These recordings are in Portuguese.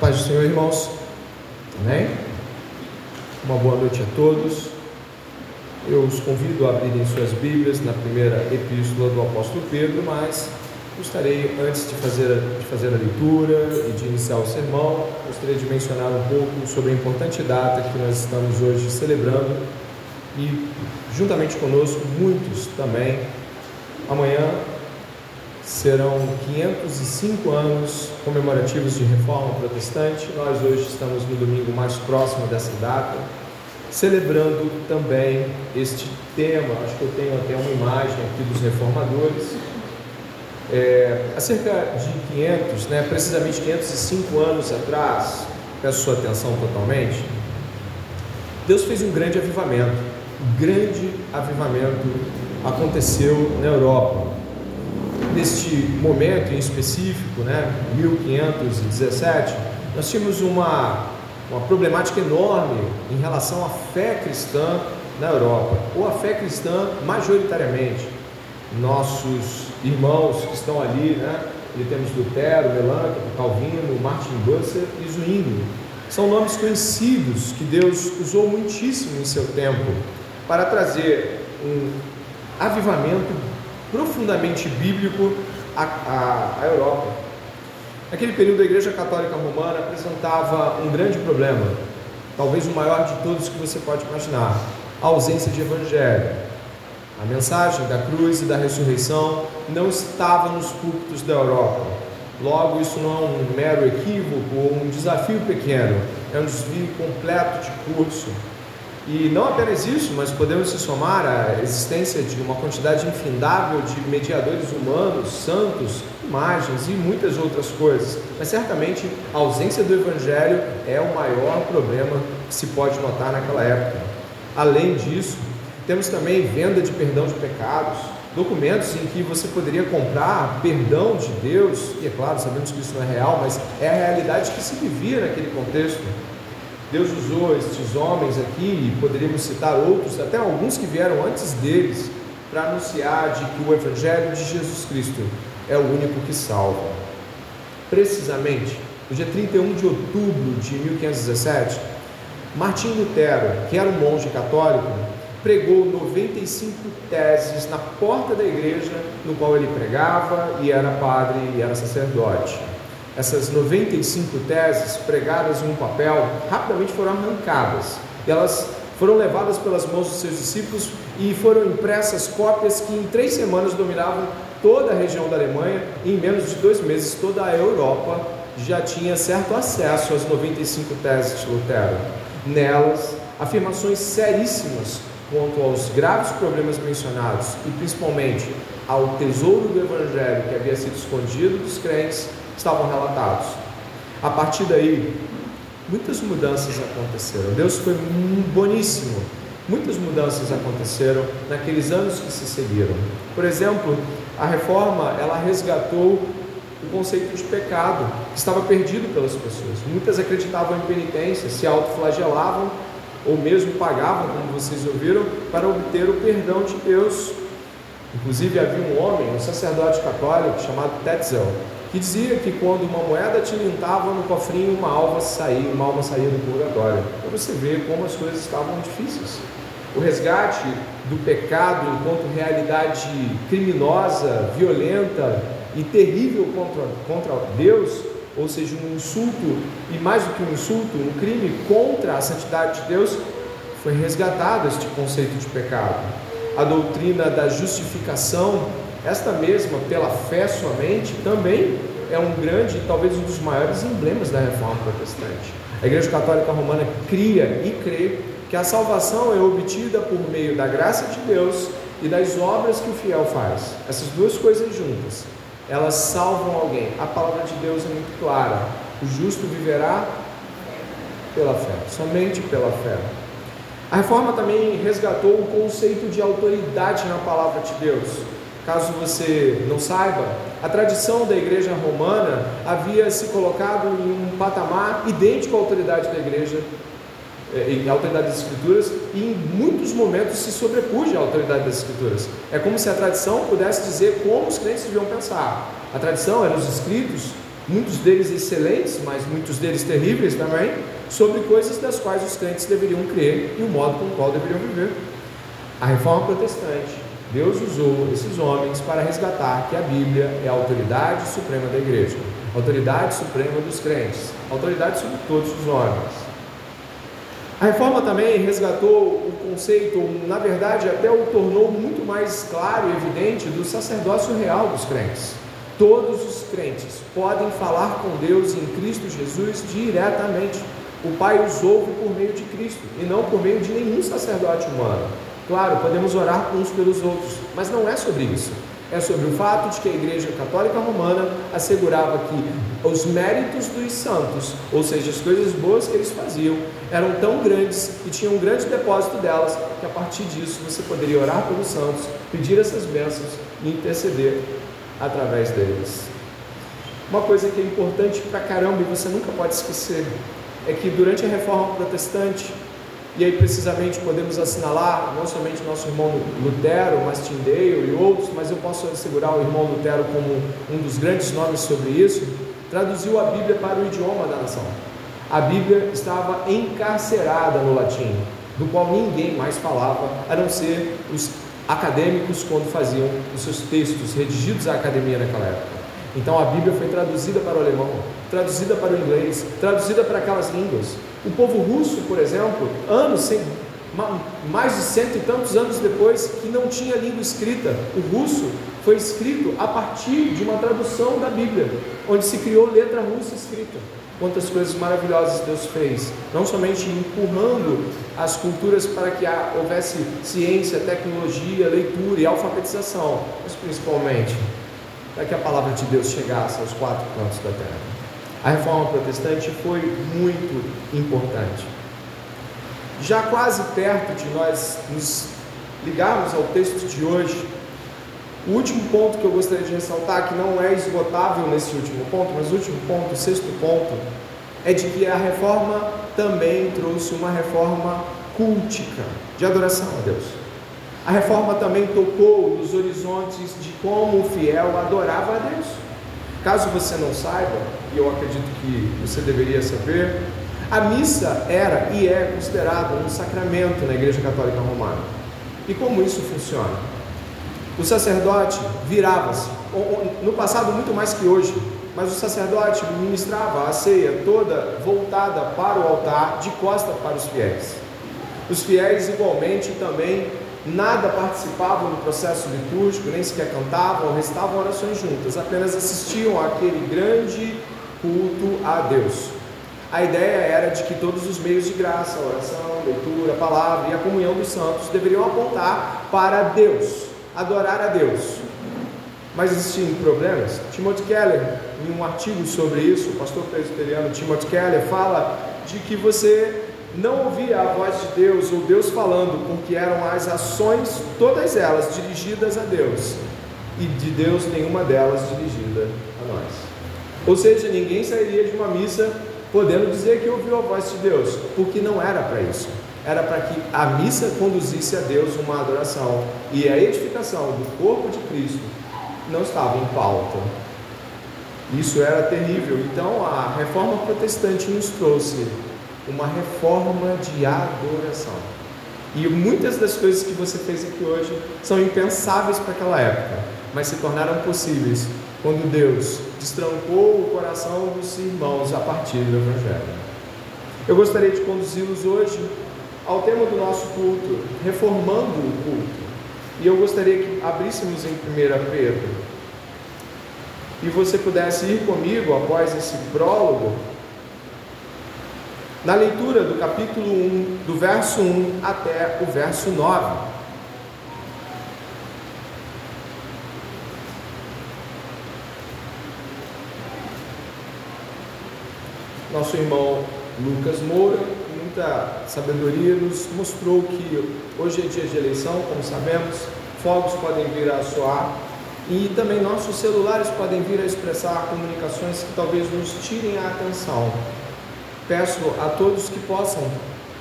Paz do Senhor, irmãos. Amém? Uma boa noite a todos. Eu os convido a abrirem suas Bíblias na primeira epístola do apóstolo Pedro, mas gostaria, antes de fazer, de fazer a leitura e de iniciar o sermão, gostaria de mencionar um pouco sobre a importante data que nós estamos hoje celebrando e, juntamente conosco, muitos também. Amanhã serão 505 anos comemorativos de reforma protestante. Nós hoje estamos no domingo mais próximo dessa data, celebrando também este tema. Acho que eu tenho até uma imagem aqui dos reformadores. É, há cerca de 500, né, precisamente 505 anos atrás, peço sua atenção totalmente, Deus fez um grande avivamento. Um grande avivamento aconteceu na Europa neste momento em específico, né, 1517, nós tínhamos uma, uma problemática enorme em relação à fé cristã na Europa, ou a fé cristã majoritariamente. Nossos irmãos que estão ali, né, temos Lutero, Melanchthon, Calvino, Martin Busser e Zwingli. São nomes conhecidos que Deus usou muitíssimo em seu tempo para trazer um avivamento profundamente bíblico à, à, à Europa. Naquele período, a Igreja Católica Romana apresentava um grande problema, talvez o maior de todos que você pode imaginar: a ausência de evangelho. A mensagem da cruz e da ressurreição não estava nos púlpitos da Europa. Logo, isso não é um mero equívoco ou um desafio pequeno, é um desvio completo de curso e não apenas isso, mas podemos se somar à existência de uma quantidade infindável de mediadores humanos, santos, imagens e muitas outras coisas. Mas certamente a ausência do Evangelho é o maior problema que se pode notar naquela época. Além disso, temos também venda de perdão de pecados, documentos em que você poderia comprar perdão de Deus, e é claro, sabemos que isso não é real, mas é a realidade que se vivia naquele contexto. Deus usou estes homens aqui, e poderíamos citar outros, até alguns que vieram antes deles, para anunciar de que o Evangelho de Jesus Cristo é o único que salva. Precisamente, no dia 31 de outubro de 1517, Martim Lutero, que era um monge católico, pregou 95 teses na porta da igreja no qual ele pregava e era padre e era sacerdote essas 95 teses pregadas em um papel rapidamente foram arrancadas. Elas foram levadas pelas mãos dos seus discípulos e foram impressas cópias que em três semanas dominavam toda a região da Alemanha e em menos de dois meses toda a Europa já tinha certo acesso às 95 teses de Lutero. Nelas, afirmações seríssimas quanto aos graves problemas mencionados e principalmente ao tesouro do Evangelho que havia sido escondido dos crentes estavam relatados. A partir daí, muitas mudanças aconteceram. Deus foi boníssimo. Muitas mudanças aconteceram naqueles anos que se seguiram. Por exemplo, a reforma ela resgatou o conceito de pecado que estava perdido pelas pessoas. Muitas acreditavam em penitência, se autoflagelavam ou mesmo pagavam, como vocês ouviram, para obter o perdão de Deus. Inclusive havia um homem, um sacerdote católico chamado Tetzel, que dizia que quando uma moeda tilintava no cofrinho, uma alma saía, uma alma saía do purgatório. Para você ver como as coisas estavam difíceis. O resgate do pecado enquanto realidade criminosa, violenta e terrível contra, contra Deus, ou seja, um insulto, e mais do que um insulto, um crime contra a santidade de Deus, foi resgatado este conceito de pecado. A doutrina da justificação esta mesma, pela fé somente, também é um grande, talvez um dos maiores emblemas da reforma protestante. A Igreja Católica Romana cria e crê que a salvação é obtida por meio da graça de Deus e das obras que o fiel faz. Essas duas coisas juntas, elas salvam alguém. A palavra de Deus é muito clara: o justo viverá pela fé, somente pela fé. A reforma também resgatou o conceito de autoridade na palavra de Deus. Caso você não saiba, a tradição da igreja romana havia se colocado em um patamar idêntico à autoridade da igreja, eh, à autoridade das escrituras, e em muitos momentos se sobrepuja à autoridade das escrituras. É como se a tradição pudesse dizer como os crentes deviam pensar. A tradição eram os escritos muitos deles excelentes, mas muitos deles terríveis também, sobre coisas das quais os crentes deveriam crer e o modo com o qual deveriam viver. A reforma protestante, Deus usou esses homens para resgatar que a Bíblia é a autoridade suprema da igreja, autoridade suprema dos crentes, autoridade sobre todos os homens. A reforma também resgatou o conceito, na verdade, até o tornou muito mais claro e evidente do sacerdócio real dos crentes. Todos os crentes podem falar com Deus em Cristo Jesus diretamente. O Pai os ouve por meio de Cristo e não por meio de nenhum sacerdote humano. Claro, podemos orar uns pelos outros, mas não é sobre isso é sobre o fato de que a Igreja Católica Romana assegurava que os méritos dos santos, ou seja, as coisas boas que eles faziam, eram tão grandes e tinham um grande depósito delas, que a partir disso você poderia orar pelos santos, pedir essas bênçãos e interceder através deles. Uma coisa que é importante pra caramba e você nunca pode esquecer é que durante a reforma protestante, e aí, precisamente, podemos assinalar não somente nosso irmão Lutero, mas Tyndale e outros, mas eu posso assegurar o irmão Lutero como um dos grandes nomes sobre isso, traduziu a Bíblia para o idioma da nação. A Bíblia estava encarcerada no latim, do qual ninguém mais falava, a não ser os acadêmicos quando faziam os seus textos redigidos à academia naquela época. Então a Bíblia foi traduzida para o alemão, traduzida para o inglês, traduzida para aquelas línguas. O povo russo, por exemplo, anos, mais de cento e tantos anos depois, que não tinha língua escrita, o russo foi escrito a partir de uma tradução da Bíblia, onde se criou letra russa escrita. Quantas coisas maravilhosas Deus fez, não somente empurrando as culturas para que houvesse ciência, tecnologia, leitura e alfabetização, mas principalmente para que a palavra de Deus chegasse aos quatro cantos da terra. A reforma protestante foi muito importante. Já quase perto de nós nos ligarmos ao texto de hoje, o último ponto que eu gostaria de ressaltar, que não é esgotável nesse último ponto, mas o último ponto, o sexto ponto, é de que a reforma também trouxe uma reforma cultica, de adoração a Deus. A reforma também tocou nos horizontes de como o fiel adorava a Deus. Caso você não saiba, e eu acredito que você deveria saber, a missa era e é considerada um sacramento na Igreja Católica Romana. E como isso funciona? O sacerdote virava-se, no passado muito mais que hoje, mas o sacerdote ministrava a ceia toda voltada para o altar, de costa para os fiéis. Os fiéis igualmente também nada participavam do processo litúrgico, nem sequer cantavam, restavam orações juntas, apenas assistiam àquele grande culto a Deus. A ideia era de que todos os meios de graça, oração, leitura, palavra e a comunhão dos santos deveriam apontar para Deus, adorar a Deus. Mas existiam problemas. Timothy Keller, em um artigo sobre isso, o pastor presbiteriano Timothy Keller fala de que você não ouvia a voz de Deus ou Deus falando, porque eram as ações, todas elas dirigidas a Deus, e de Deus nenhuma delas dirigida a nós. Ou seja, ninguém sairia de uma missa podendo dizer que ouviu a voz de Deus, porque não era para isso. Era para que a missa conduzisse a Deus uma adoração e a edificação do corpo de Cristo não estava em pauta. Isso era terrível. Então a reforma protestante nos trouxe uma reforma de adoração. E muitas das coisas que você fez aqui hoje são impensáveis para aquela época, mas se tornaram possíveis quando Deus destrancou o coração dos irmãos a partir do Evangelho. Eu gostaria de conduzi-los hoje ao tema do nosso culto, reformando o culto. E eu gostaria que abríssemos em 1 Pedro e você pudesse ir comigo após esse prólogo na leitura do capítulo 1, do verso 1 até o verso 9. Nosso irmão Lucas Moura, com muita sabedoria, nos mostrou que hoje é dia de eleição, como sabemos, fogos podem vir a soar. E também nossos celulares podem vir a expressar comunicações que talvez nos tirem a atenção. Peço a todos que possam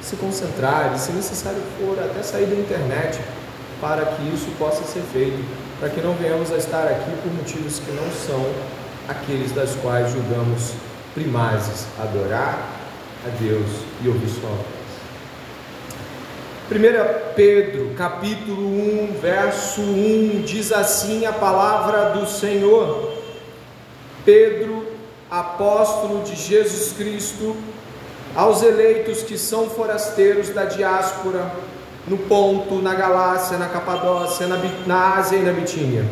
se concentrar e, se necessário for, até sair da internet para que isso possa ser feito, para que não venhamos a estar aqui por motivos que não são aqueles das quais julgamos primazes, adorar a Deus e ouvir sua voz. 1 Pedro, capítulo 1, verso 1, diz assim a palavra do Senhor. Pedro, apóstolo de Jesus Cristo, aos eleitos que são forasteiros da diáspora, no Ponto, na Galácia, na Capadócia, na, na Ásia e na Bitínia,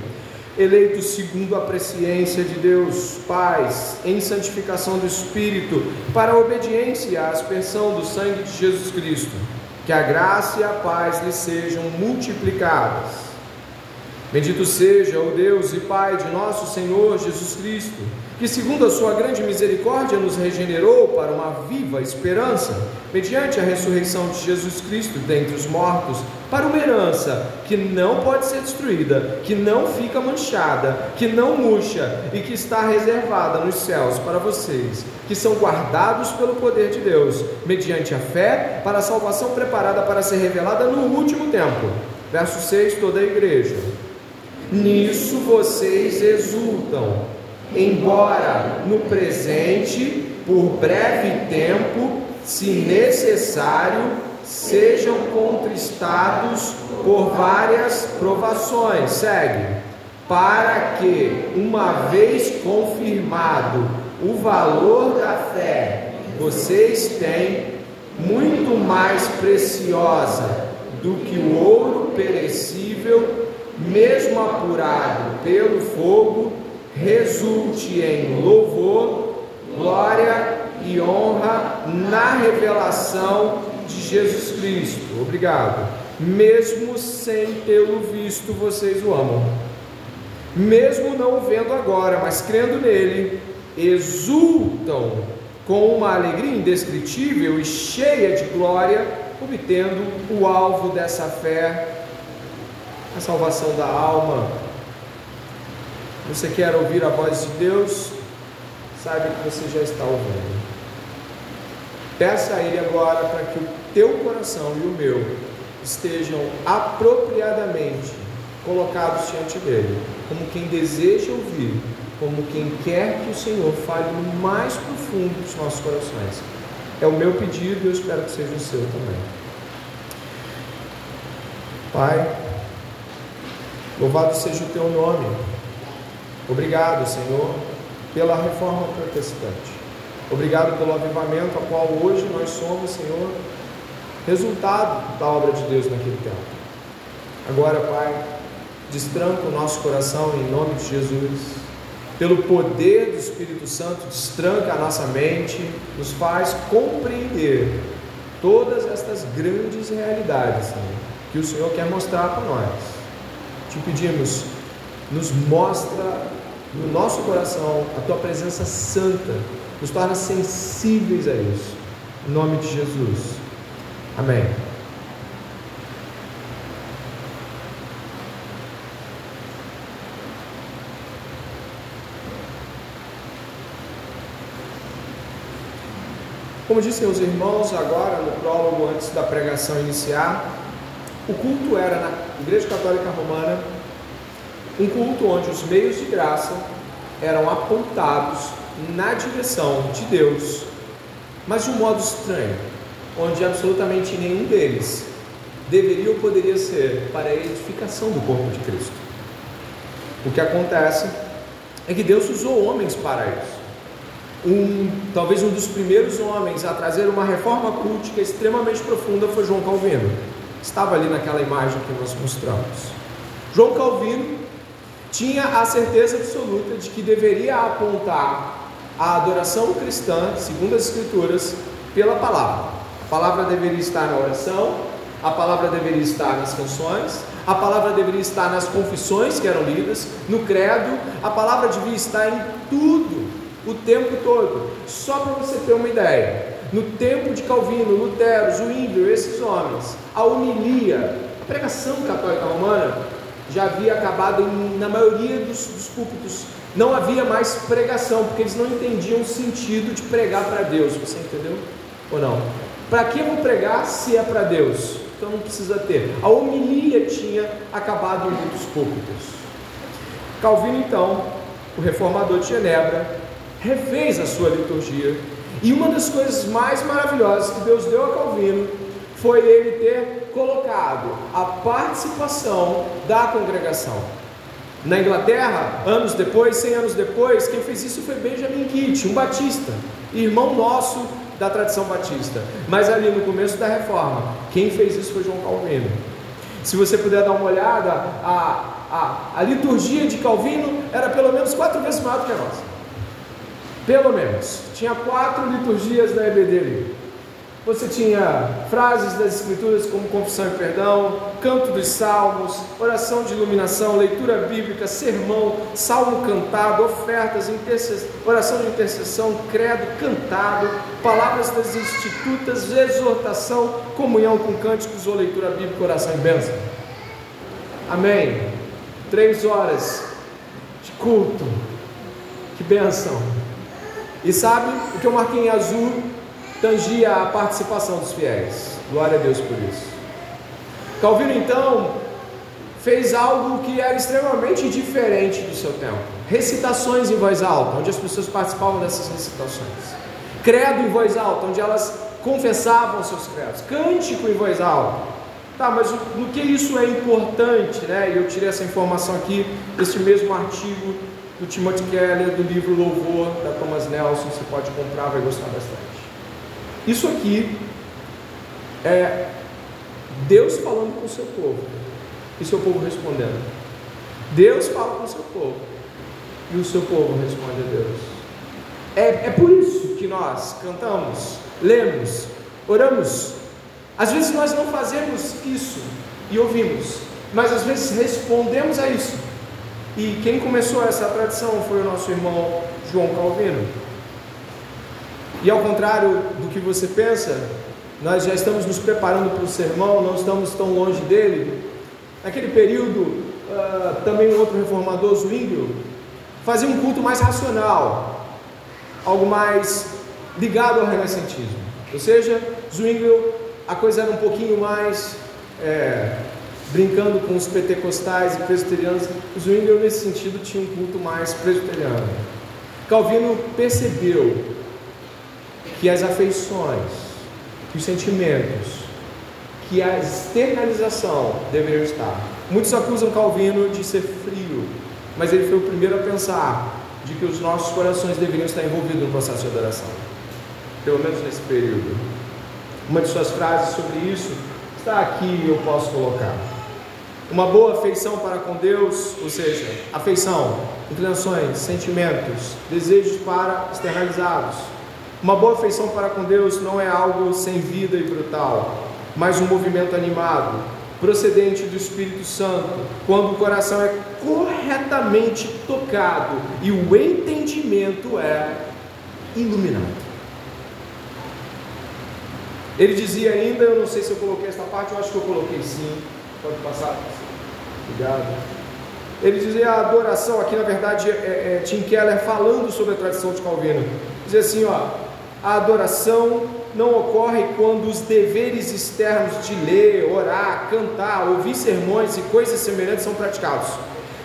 eleitos segundo a presciência de Deus, pais, em santificação do Espírito, para a obediência à aspersão do sangue de Jesus Cristo, que a graça e a paz lhe sejam multiplicadas. Bendito seja o Deus e Pai de nosso Senhor Jesus Cristo que, segundo a sua grande misericórdia, nos regenerou para uma viva esperança, mediante a ressurreição de Jesus Cristo dentre os mortos, para uma herança que não pode ser destruída, que não fica manchada, que não murcha e que está reservada nos céus para vocês, que são guardados pelo poder de Deus, mediante a fé, para a salvação preparada para ser revelada no último tempo. Verso 6: toda a igreja. Nisso vocês exultam embora no presente, por breve tempo, se necessário, sejam contristados por várias provações. Segue. Para que, uma vez confirmado o valor da fé, vocês têm muito mais preciosa do que o ouro perecível, mesmo apurado pelo fogo, resulte em louvor, glória e honra na revelação de Jesus Cristo. Obrigado. Mesmo sem tê-lo visto, vocês o amam. Mesmo não o vendo agora, mas crendo nele, exultam com uma alegria indescritível e cheia de glória, obtendo o alvo dessa fé, a salvação da alma você quer ouvir a voz de Deus? Saiba que você já está ouvindo. Peça a Ele agora para que o teu coração e o meu estejam apropriadamente colocados diante dele, como quem deseja ouvir, como quem quer que o Senhor fale no mais profundo dos nossos corações. É o meu pedido e eu espero que seja o seu também. Pai, louvado seja o teu nome. Obrigado, Senhor, pela reforma protestante. Obrigado pelo avivamento a qual hoje nós somos, Senhor, resultado da obra de Deus naquele tempo. Agora, Pai, destranca o nosso coração em nome de Jesus. Pelo poder do Espírito Santo, destranca a nossa mente, nos faz compreender todas estas grandes realidades Senhor, que o Senhor quer mostrar para nós. Te pedimos, nos mostra no nosso coração a tua presença santa, nos torna sensíveis a isso. Em nome de Jesus. Amém. Como disse os irmãos agora no prólogo antes da pregação iniciar, o culto era na Igreja Católica Romana um culto onde os meios de graça eram apontados na direção de Deus, mas de um modo estranho, onde absolutamente nenhum deles deveria ou poderia ser para a edificação do corpo de Cristo. O que acontece é que Deus usou homens para isso. Um, talvez um dos primeiros homens a trazer uma reforma cultica extremamente profunda foi João Calvino. Estava ali naquela imagem que nós mostramos. João Calvino tinha a certeza absoluta de que deveria apontar a adoração cristã, segundo as Escrituras, pela palavra. A palavra deveria estar na oração, a palavra deveria estar nas canções, a palavra deveria estar nas confissões que eram lidas, no credo, a palavra devia estar em tudo, o tempo todo. Só para você ter uma ideia, no tempo de Calvino, Lutero, Zwingli, esses homens, a homilia, a pregação católica romana já havia acabado em, na maioria dos, dos púlpitos. Não havia mais pregação, porque eles não entendiam o sentido de pregar para Deus. Você entendeu? Ou não? Para que eu vou pregar se é para Deus? Então não precisa ter. A homilia tinha acabado em muitos púlpitos. Calvino, então, o reformador de Genebra, refez a sua liturgia. E uma das coisas mais maravilhosas que Deus deu a Calvino foi ele ter colocado a participação da congregação. Na Inglaterra, anos depois, 100 anos depois, quem fez isso foi Benjamin Kitt, um batista, irmão nosso da tradição batista. Mas ali no começo da reforma, quem fez isso foi João Calvino. Se você puder dar uma olhada, a, a, a liturgia de Calvino era pelo menos quatro vezes maior do que a nossa. Pelo menos. Tinha quatro liturgias da EBD ali. Você tinha frases das Escrituras como confissão e perdão, canto dos salmos, oração de iluminação, leitura bíblica, sermão, salmo cantado, ofertas, oração de intercessão, credo cantado, palavras das institutas, exortação, comunhão com cânticos ou leitura bíblica, oração e bênção. Amém. Três horas de culto. Que bênção. E sabe o que eu marquei em azul tangia a participação dos fiéis. Glória a Deus por isso. Calvino então fez algo que era extremamente diferente do seu tempo. Recitações em voz alta, onde as pessoas participavam dessas recitações. Credo em voz alta, onde elas confessavam seus credos. Cântico em voz alta. Tá, mas no que isso é importante, né? Eu tirei essa informação aqui deste mesmo artigo do Timothy Keller, do livro Louvor, da Thomas Nelson. Você pode comprar, vai gostar bastante. Isso aqui é Deus falando com o seu povo e seu povo respondendo. Deus fala com o seu povo e o seu povo responde a Deus. É, é por isso que nós cantamos, lemos, oramos. Às vezes nós não fazemos isso e ouvimos, mas às vezes respondemos a isso. E quem começou essa tradição foi o nosso irmão João Calvino. E ao contrário do que você pensa, nós já estamos nos preparando para o sermão, não estamos tão longe dele. Naquele período, uh, também um outro reformador, Zwinglio, fazia um culto mais racional, algo mais ligado ao renascentismo. Ou seja, Zwinglio, a coisa era um pouquinho mais é, brincando com os pentecostais e presbiterianos. Zwinglio, nesse sentido, tinha um culto mais presbiteriano. Calvino percebeu que as afeições, que os sentimentos, que a externalização deveriam estar. Muitos acusam Calvino de ser frio, mas ele foi o primeiro a pensar de que os nossos corações deveriam estar envolvidos no processo de adoração, pelo menos nesse período. Uma de suas frases sobre isso está aqui e eu posso colocar. Uma boa afeição para com Deus, ou seja, afeição, inclinações, sentimentos, desejos para externalizados uma boa afeição para com Deus não é algo sem vida e brutal, mas um movimento animado, procedente do Espírito Santo, quando o coração é corretamente tocado e o entendimento é iluminado. Ele dizia ainda, eu não sei se eu coloquei esta parte, eu acho que eu coloquei sim. Pode passar. Obrigado. Ele dizia a adoração, aqui na verdade é, é Tim Keller falando sobre a tradição de Calvino. Dizia assim, ó, a adoração não ocorre quando os deveres externos de ler, orar, cantar, ouvir sermões e coisas semelhantes são praticados.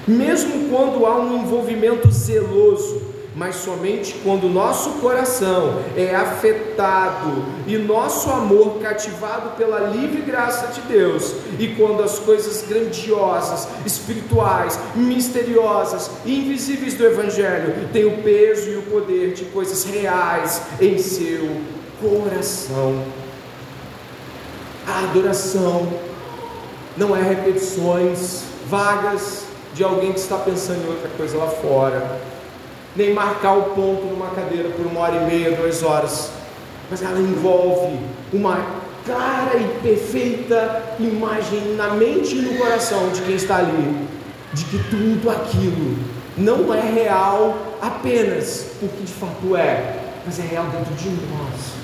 Mesmo quando há um envolvimento zeloso, mas somente quando nosso coração é afetado e nosso amor cativado pela livre graça de Deus, e quando as coisas grandiosas, espirituais, misteriosas invisíveis do Evangelho têm o peso e o poder de coisas reais em seu coração. A adoração não é repetições vagas de alguém que está pensando em outra coisa lá fora nem marcar o ponto numa cadeira por uma hora e meia, duas horas, mas ela envolve uma clara e perfeita imagem na mente e no coração de quem está ali, de que tudo aquilo não é real apenas porque de fato é, mas é real dentro de nós.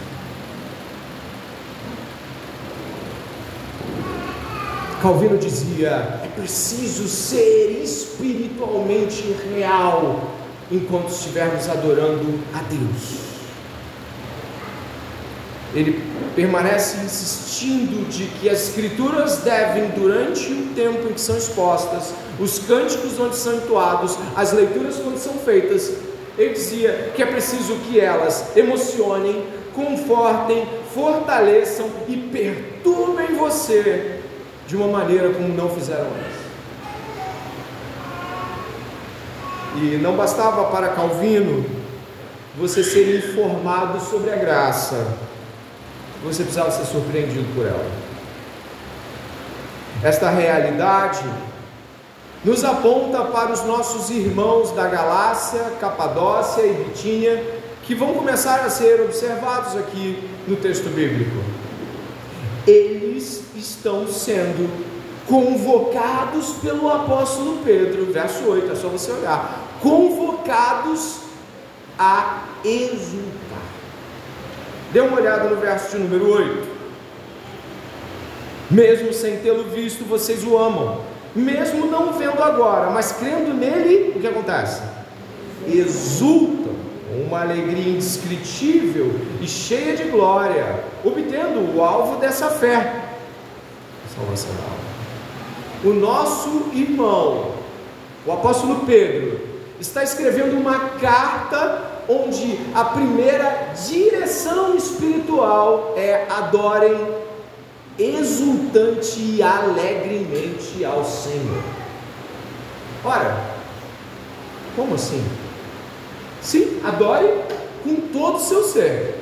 Calvino dizia: é preciso ser espiritualmente real enquanto estivermos adorando a Deus. ele permanece insistindo de que as escrituras devem, durante o tempo em que são expostas, os cânticos onde são entoados, as leituras quando são feitas, ele dizia que é preciso que elas emocionem, confortem, fortaleçam e perturbem você de uma maneira como não fizeram antes. E não bastava para Calvino você ser informado sobre a graça, você precisava ser surpreendido por ela. Esta realidade nos aponta para os nossos irmãos da Galácia, Capadócia e Bitínia, que vão começar a ser observados aqui no texto bíblico. Eles estão sendo convocados pelo apóstolo Pedro, verso 8, é só você olhar. Convocados a exultar. Dê uma olhada no verso de número 8. Mesmo sem tê-lo visto, vocês o amam. Mesmo não vendo agora, mas crendo nele, o que acontece? Exultam uma alegria indescritível e cheia de glória, obtendo o alvo dessa fé, salvação da alma. O nosso irmão, o apóstolo Pedro, está escrevendo uma carta onde a primeira direção espiritual é adorem exultante e alegremente ao Senhor. Ora, como assim? Sim, adore com todo o seu ser.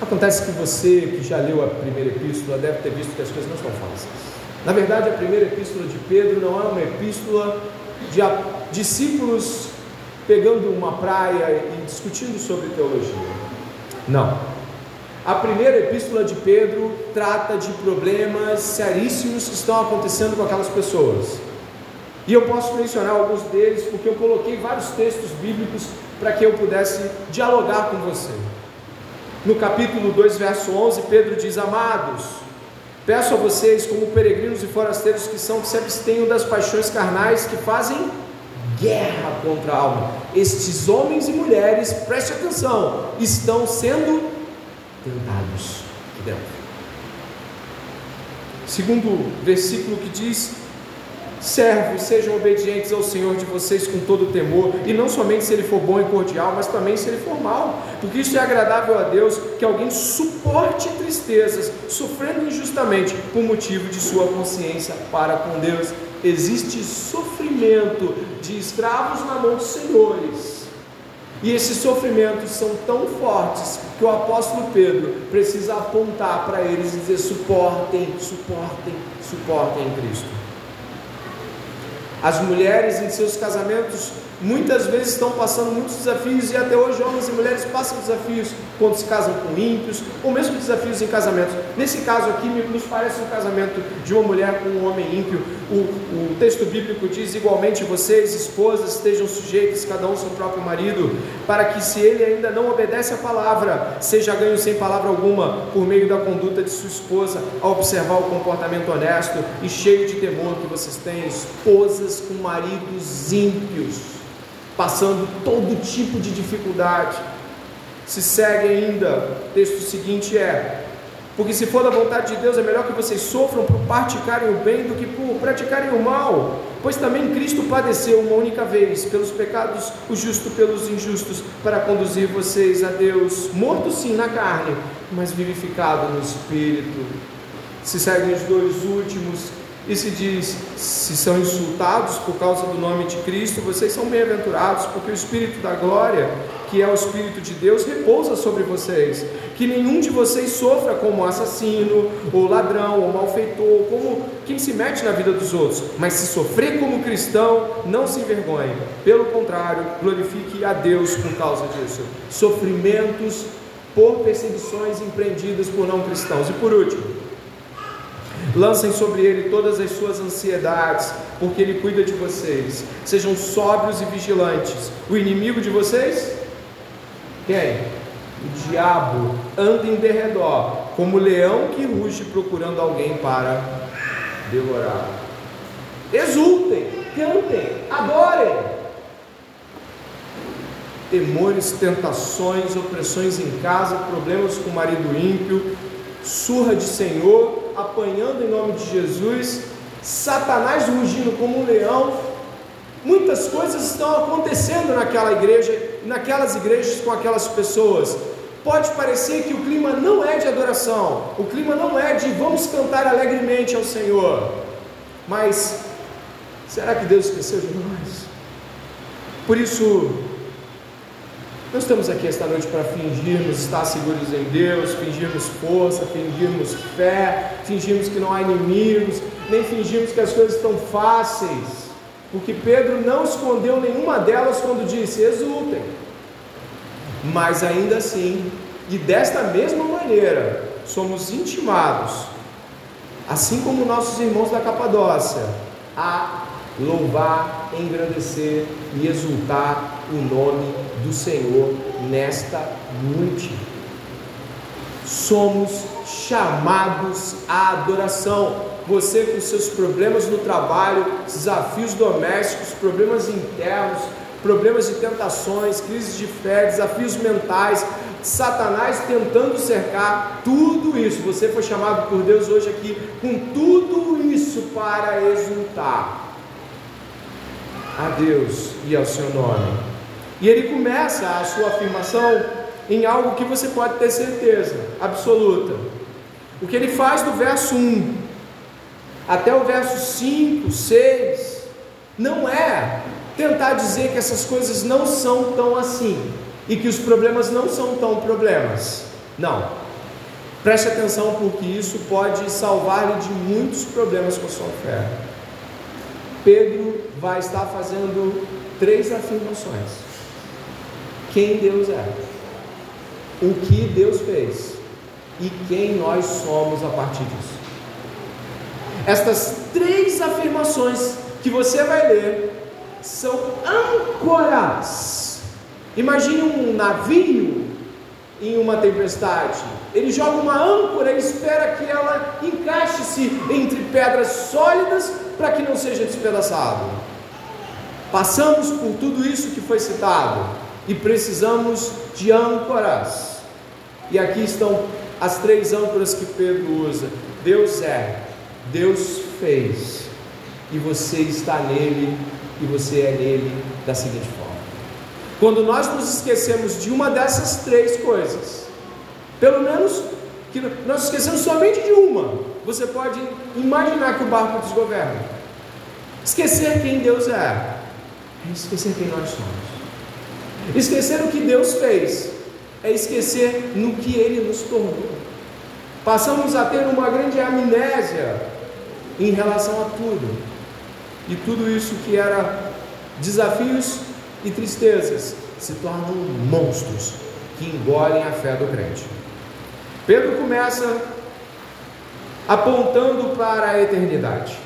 Acontece que você que já leu a primeira epístola deve ter visto que as coisas não são fáceis. Na verdade, a primeira epístola de Pedro não é uma epístola de discípulos pegando uma praia e discutindo sobre teologia. Não. A primeira epístola de Pedro trata de problemas seríssimos que estão acontecendo com aquelas pessoas. E eu posso mencionar alguns deles porque eu coloquei vários textos bíblicos para que eu pudesse dialogar com você. No capítulo 2, verso 11, Pedro diz: Amados, peço a vocês, como peregrinos e forasteiros que são, que se abstenham das paixões carnais que fazem guerra contra a alma. Estes homens e mulheres, preste atenção, estão sendo tentados aqui dentro. Segundo versículo que diz: Servos, sejam obedientes ao Senhor de vocês com todo temor, e não somente se ele for bom e cordial, mas também se ele for mal, porque isso é agradável a Deus que alguém suporte tristezas, sofrendo injustamente por motivo de sua consciência para com Deus. Existe sofrimento de escravos na mão dos senhores. E esses sofrimentos são tão fortes que o apóstolo Pedro precisa apontar para eles e dizer: suportem, suportem, suportem em Cristo. As mulheres em seus casamentos muitas vezes estão passando muitos desafios e até hoje homens e mulheres passam desafios quando se casam com ímpios, ou mesmo desafios em casamentos. Nesse caso aqui, nos parece um casamento de uma mulher com um homem ímpio. O, o texto bíblico diz: igualmente vocês, esposas, estejam sujeitos cada um ao seu próprio marido, para que, se ele ainda não obedece à palavra, seja ganho sem palavra alguma, por meio da conduta de sua esposa, a observar o comportamento honesto e cheio de temor que vocês têm, esposas com maridos ímpios passando todo tipo de dificuldade. Se segue ainda, o texto seguinte é: Porque se for da vontade de Deus, é melhor que vocês sofram por praticarem o bem do que por praticarem o mal. Pois também Cristo padeceu uma única vez pelos pecados, o justo pelos injustos, para conduzir vocês a Deus, morto sim na carne, mas vivificado no espírito. Se seguem os dois últimos, e se diz: se são insultados por causa do nome de Cristo, vocês são bem-aventurados, porque o Espírito da glória, que é o Espírito de Deus, repousa sobre vocês. Que nenhum de vocês sofra como assassino, ou ladrão, ou malfeitor, como quem se mete na vida dos outros. Mas se sofrer como cristão, não se envergonhe. Pelo contrário, glorifique a Deus por causa disso. Sofrimentos por perseguições empreendidas por não cristãos. E por último, Lancem sobre ele todas as suas ansiedades, porque ele cuida de vocês. Sejam sóbrios e vigilantes. O inimigo de vocês? Quem? O diabo anda em derredor, como leão que ruge procurando alguém para devorar. Exultem, cantem, adorem. temores, tentações, opressões em casa, problemas com o marido ímpio, surra de Senhor, apanhando em nome de Jesus, Satanás rugindo como um leão. Muitas coisas estão acontecendo naquela igreja, naquelas igrejas com aquelas pessoas. Pode parecer que o clima não é de adoração, o clima não é de vamos cantar alegremente ao Senhor, mas será que Deus esqueceu de nós? Por isso, nós estamos aqui esta noite para fingirmos estar seguros em Deus, fingirmos força, fingirmos fé, fingirmos que não há inimigos, nem fingirmos que as coisas estão fáceis, porque Pedro não escondeu nenhuma delas quando disse: exultem. Mas ainda assim, e desta mesma maneira, somos intimados, assim como nossos irmãos da Capadócia, a louvar, engrandecer e exultar o nome do Senhor nesta noite. Somos chamados à adoração. Você com seus problemas no trabalho, desafios domésticos, problemas internos, problemas de tentações, crises de fé, desafios mentais, Satanás tentando cercar tudo isso. Você foi chamado por Deus hoje aqui com tudo isso para exultar a Deus e ao seu nome. E ele começa a sua afirmação em algo que você pode ter certeza absoluta. O que ele faz do verso 1 até o verso 5, 6, não é tentar dizer que essas coisas não são tão assim e que os problemas não são tão problemas. Não. Preste atenção porque isso pode salvar-lhe de muitos problemas com a sua fé. Pedro vai estar fazendo três afirmações quem Deus é, o que Deus fez e quem nós somos a partir disso. Estas três afirmações que você vai ler são âncoras. Imagine um navio em uma tempestade. Ele joga uma âncora e espera que ela encaixe-se entre pedras sólidas para que não seja despedaçado. Passamos por tudo isso que foi citado e precisamos de âncoras. E aqui estão as três âncoras que Pedro usa: Deus é, Deus fez, e você está nele, e você é nele da seguinte forma. Quando nós nos esquecemos de uma dessas três coisas, pelo menos que nós esquecemos somente de uma, você pode imaginar que o barco desgoverna. Esquecer quem Deus é, é esquecer quem nós somos. Esquecer o que Deus fez é esquecer no que Ele nos tornou. Passamos a ter uma grande amnésia em relação a tudo. E tudo isso que era desafios e tristezas se tornam monstros que engolem a fé do crente. Pedro começa apontando para a eternidade.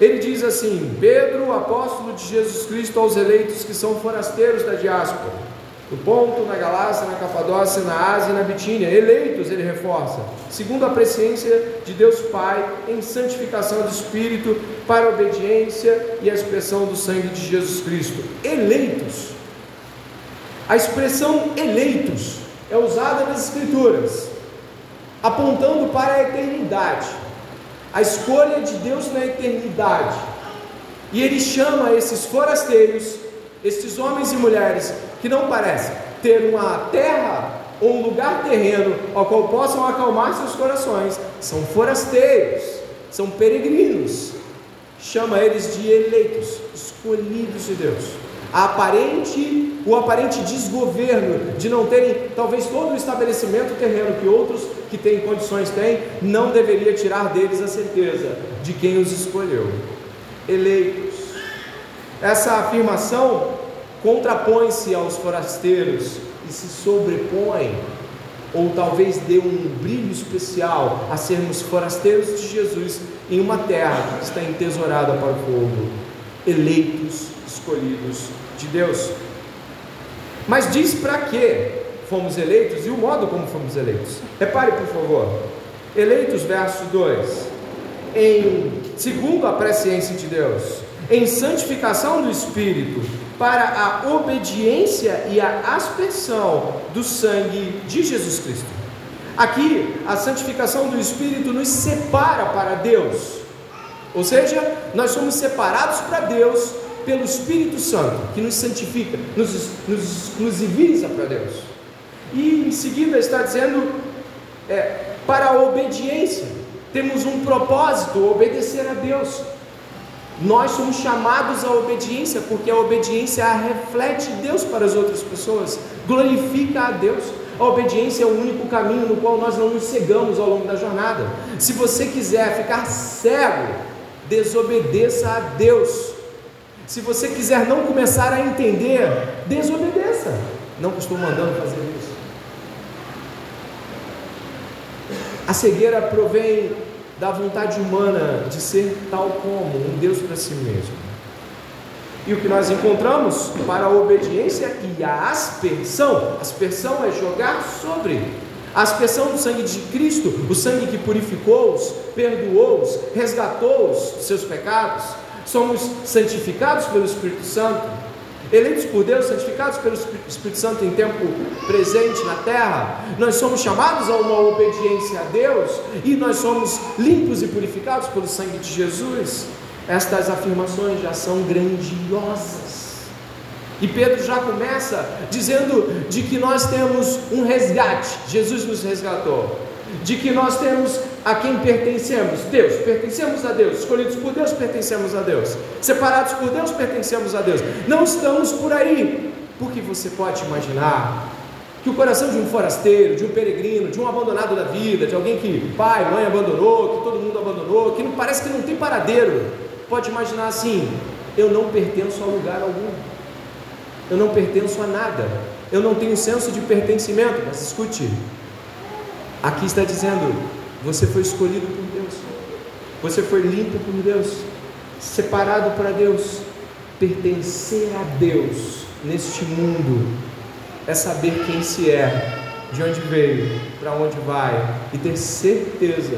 Ele diz assim: Pedro, apóstolo de Jesus Cristo, aos eleitos que são forasteiros da diáspora, no Ponto, na Galácia, na Capadócia, na Ásia e na Bitínia, eleitos, ele reforça, segundo a presciência de Deus Pai, em santificação do Espírito, para a obediência e a expressão do sangue de Jesus Cristo. Eleitos. A expressão eleitos é usada nas Escrituras, apontando para a eternidade a escolha de Deus na eternidade. E ele chama esses forasteiros, esses homens e mulheres que não parecem ter uma terra ou um lugar terreno ao qual possam acalmar seus corações, são forasteiros, são peregrinos. Chama eles de eleitos, escolhidos de Deus. A aparente, o aparente desgoverno de não terem talvez todo o estabelecimento terreno que outros que têm condições têm, não deveria tirar deles a certeza de quem os escolheu. Eleitos. Essa afirmação contrapõe-se aos forasteiros e se sobrepõe, ou talvez dê um brilho especial a sermos forasteiros de Jesus em uma terra que está entesourada para o fogo. Eleitos, escolhidos de Deus. Mas diz para quê? fomos eleitos e o modo como fomos eleitos. Repare, por favor. Eleitos, verso 2. Em segundo a presciência de Deus, em santificação do Espírito, para a obediência e a aspersão do sangue de Jesus Cristo. Aqui, a santificação do Espírito nos separa para Deus, ou seja, nós somos separados para Deus pelo Espírito Santo, que nos santifica, nos, nos exclusiviza para Deus. E em seguida está dizendo é, para a obediência, temos um propósito, obedecer a Deus. Nós somos chamados à obediência, porque a obediência reflete Deus para as outras pessoas, glorifica a Deus. A obediência é o único caminho no qual nós não nos cegamos ao longo da jornada. Se você quiser ficar cego, desobedeça a Deus. Se você quiser não começar a entender, desobedeça. Não estou mandando fazer isso. A cegueira provém da vontade humana de ser tal como um Deus para si mesmo. E o que nós encontramos para a obediência e a aspersão, aspersão é jogar sobre. A aspersão do sangue de Cristo, o sangue que purificou-os, perdoou-os, resgatou-os seus pecados, somos santificados pelo Espírito Santo eleitos por Deus, santificados pelo Espírito Santo em tempo presente na terra, nós somos chamados a uma obediência a Deus e nós somos limpos e purificados pelo sangue de Jesus. Estas afirmações já são grandiosas. E Pedro já começa dizendo de que nós temos um resgate, Jesus nos resgatou, de que nós temos a quem pertencemos? Deus, pertencemos a Deus, escolhidos por Deus, pertencemos a Deus, separados por Deus, pertencemos a Deus. Não estamos por aí, porque você pode imaginar que o coração de um forasteiro, de um peregrino, de um abandonado da vida, de alguém que pai, mãe abandonou, que todo mundo abandonou, que não parece que não tem paradeiro, pode imaginar assim: eu não pertenço a lugar algum, eu não pertenço a nada, eu não tenho senso de pertencimento. Mas escute, aqui está dizendo você foi escolhido por Deus. Você foi limpo por Deus. Separado para Deus. Pertencer a Deus neste mundo é saber quem se é, de onde veio, para onde vai e ter certeza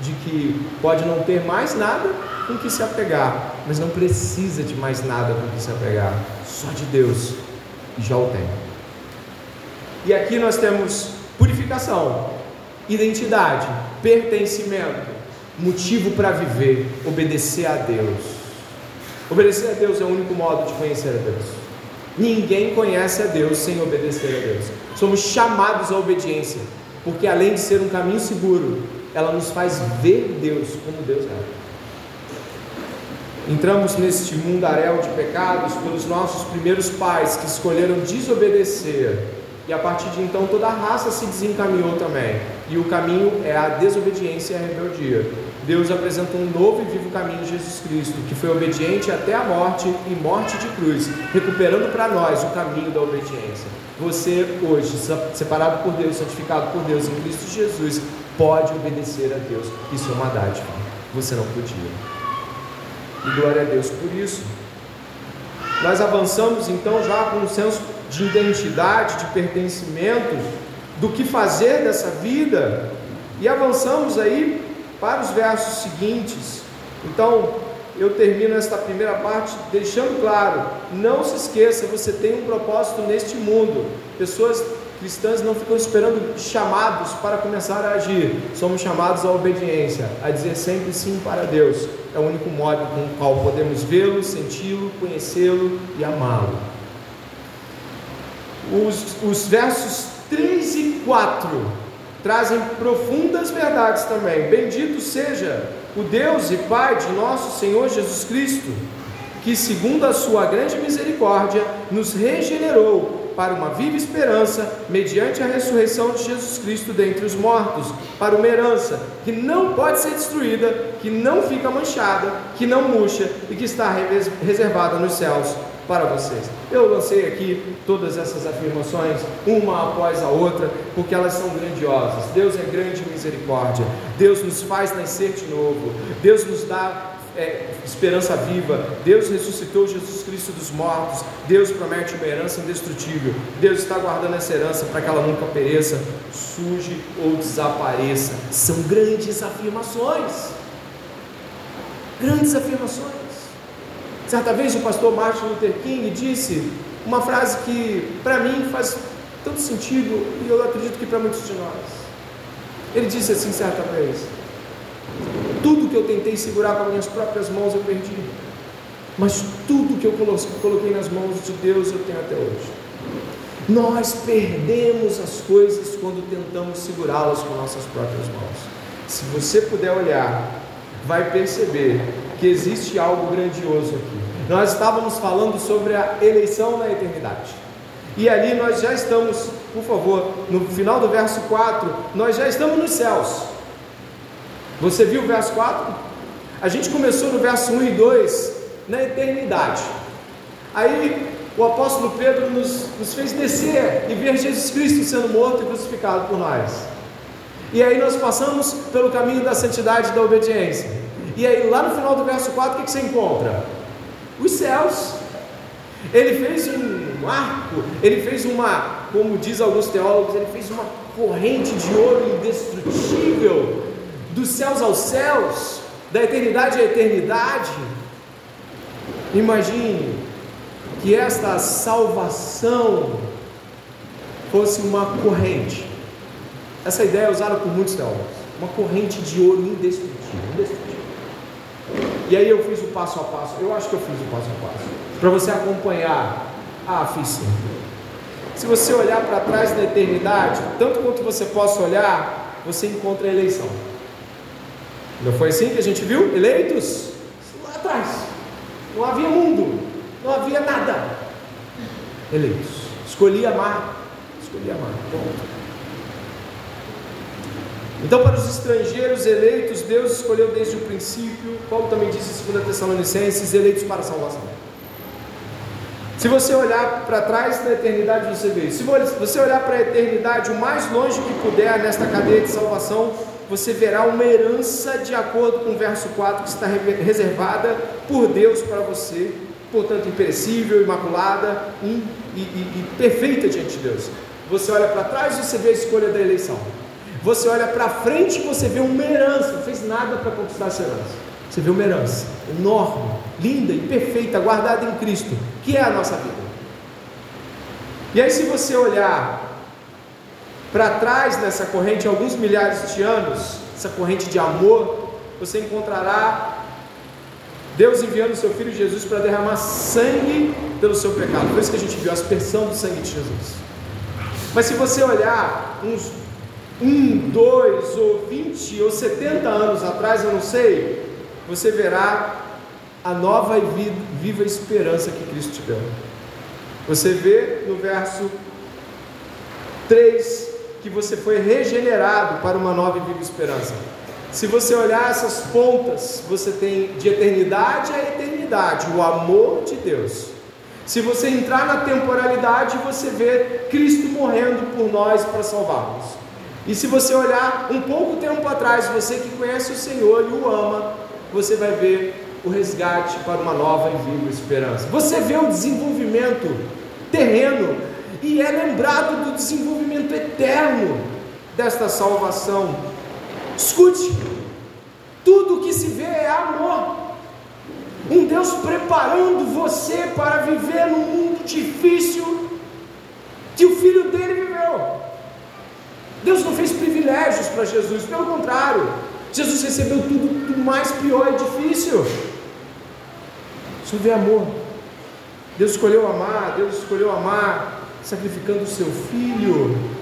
de que pode não ter mais nada com que se apegar, mas não precisa de mais nada com que se apegar, só de Deus e já o tem. E aqui nós temos purificação, identidade, pertencimento, motivo para viver, obedecer a Deus. Obedecer a Deus é o único modo de conhecer a Deus. Ninguém conhece a Deus sem obedecer a Deus. Somos chamados à obediência, porque além de ser um caminho seguro, ela nos faz ver Deus como Deus é. Entramos neste mundaréu de pecados pelos nossos primeiros pais que escolheram desobedecer e a partir de então toda a raça se desencaminhou também. E o caminho é a desobediência e a rebeldia. Deus apresenta um novo e vivo caminho Jesus Cristo, que foi obediente até a morte e morte de cruz, recuperando para nós o caminho da obediência. Você hoje, separado por Deus, santificado por Deus em Cristo Jesus, pode obedecer a Deus. Isso é uma dádiva. Você não podia. E glória a Deus por isso. Nós avançamos então já com um senso de identidade, de pertencimento, do que fazer dessa vida, e avançamos aí para os versos seguintes. Então, eu termino esta primeira parte deixando claro: não se esqueça, você tem um propósito neste mundo. Pessoas cristãs não ficam esperando chamados para começar a agir, somos chamados à obediência, a dizer sempre sim para Deus. É o único modo com o qual podemos vê-lo, senti-lo, conhecê-lo e amá-lo os, os versos 3 e 4 trazem profundas verdades também. Bendito seja o Deus e Pai de nosso Senhor Jesus Cristo, que, segundo a sua grande misericórdia, nos regenerou para uma viva esperança, mediante a ressurreição de Jesus Cristo dentre os mortos, para uma herança que não pode ser destruída, que não fica manchada, que não murcha e que está reservada nos céus para vocês. Eu lancei aqui todas essas afirmações, uma após a outra, porque elas são grandiosas. Deus é grande misericórdia, Deus nos faz nascer de novo, Deus nos dá é, esperança viva, Deus ressuscitou Jesus Cristo dos mortos, Deus promete uma herança indestrutível, Deus está guardando essa herança para que ela nunca pereça, surge ou desapareça. São grandes afirmações. Grandes afirmações. Certa vez o pastor Martin Luther King disse uma frase que para mim faz tanto sentido e eu acredito que para muitos de nós. Ele disse assim certa vez: Tudo que eu tentei segurar com minhas próprias mãos eu perdi, mas tudo que eu coloquei nas mãos de Deus eu tenho até hoje. Nós perdemos as coisas quando tentamos segurá-las com nossas próprias mãos. Se você puder olhar, vai perceber que existe algo grandioso aqui. Nós estávamos falando sobre a eleição na eternidade. E ali nós já estamos, por favor, no final do verso 4, nós já estamos nos céus. Você viu o verso 4? A gente começou no verso 1 e 2 na eternidade. Aí o apóstolo Pedro nos, nos fez descer e ver Jesus Cristo sendo morto e crucificado por nós. E aí nós passamos pelo caminho da santidade e da obediência. E aí lá no final do verso 4, o que, você encontra? Os céus. Ele fez um arco, ele fez uma, como diz alguns teólogos, ele fez uma corrente de ouro indestrutível, dos céus aos céus, da eternidade à eternidade. Imagine que esta salvação fosse uma corrente. Essa ideia é usada por muitos teólogos. Uma corrente de ouro indestrutível. indestrutível. E aí eu fiz o passo a passo. Eu acho que eu fiz o passo a passo. Para você acompanhar. Ah, fiz sim. Se você olhar para trás da eternidade, tanto quanto você possa olhar, você encontra a eleição. Não foi assim que a gente viu? Eleitos? Lá atrás. Não havia mundo não havia nada. Eleitos. Escolhi amar. Escolhi amar. Ponto. Então, para os estrangeiros eleitos, Deus escolheu desde o princípio, Paulo também disse em 2 Tessalonicenses, eleitos para a salvação. Se você olhar para trás na eternidade, você vê. Se você olhar para a eternidade o mais longe que puder nesta cadeia de salvação, você verá uma herança de acordo com o verso 4 que está reservada por Deus para você portanto imperecível, imaculada e, e, e, perfeita diante de Deus. Você olha para trás e você vê a escolha da eleição. Você olha para frente e você vê uma herança. Não fez nada para conquistar essa herança. Você vê uma herança enorme, linda e perfeita, guardada em Cristo, que é a nossa vida. E aí, se você olhar para trás nessa corrente, alguns milhares de anos, essa corrente de amor, você encontrará Deus enviando o seu filho Jesus para derramar sangue pelo seu pecado. Por isso que a gente viu a aspersão do sangue de Jesus. Mas se você olhar uns um, dois ou vinte ou setenta anos atrás, eu não sei, você verá a nova e viva esperança que Cristo te deu. Você vê no verso 3 que você foi regenerado para uma nova e viva esperança. Se você olhar essas pontas, você tem de eternidade a eternidade o amor de Deus. Se você entrar na temporalidade, você vê Cristo morrendo por nós para salvarmos. E se você olhar um pouco tempo atrás, você que conhece o Senhor e o ama, você vai ver o resgate para uma nova e viva esperança. Você vê o desenvolvimento terreno e é lembrado do desenvolvimento eterno desta salvação Escute, tudo que se vê é amor. Um Deus preparando você para viver num mundo difícil que o filho. Deus não fez privilégios para Jesus, pelo contrário, Jesus recebeu tudo do mais pior e difícil. Só vê amor. Deus escolheu amar, Deus escolheu amar, sacrificando o seu filho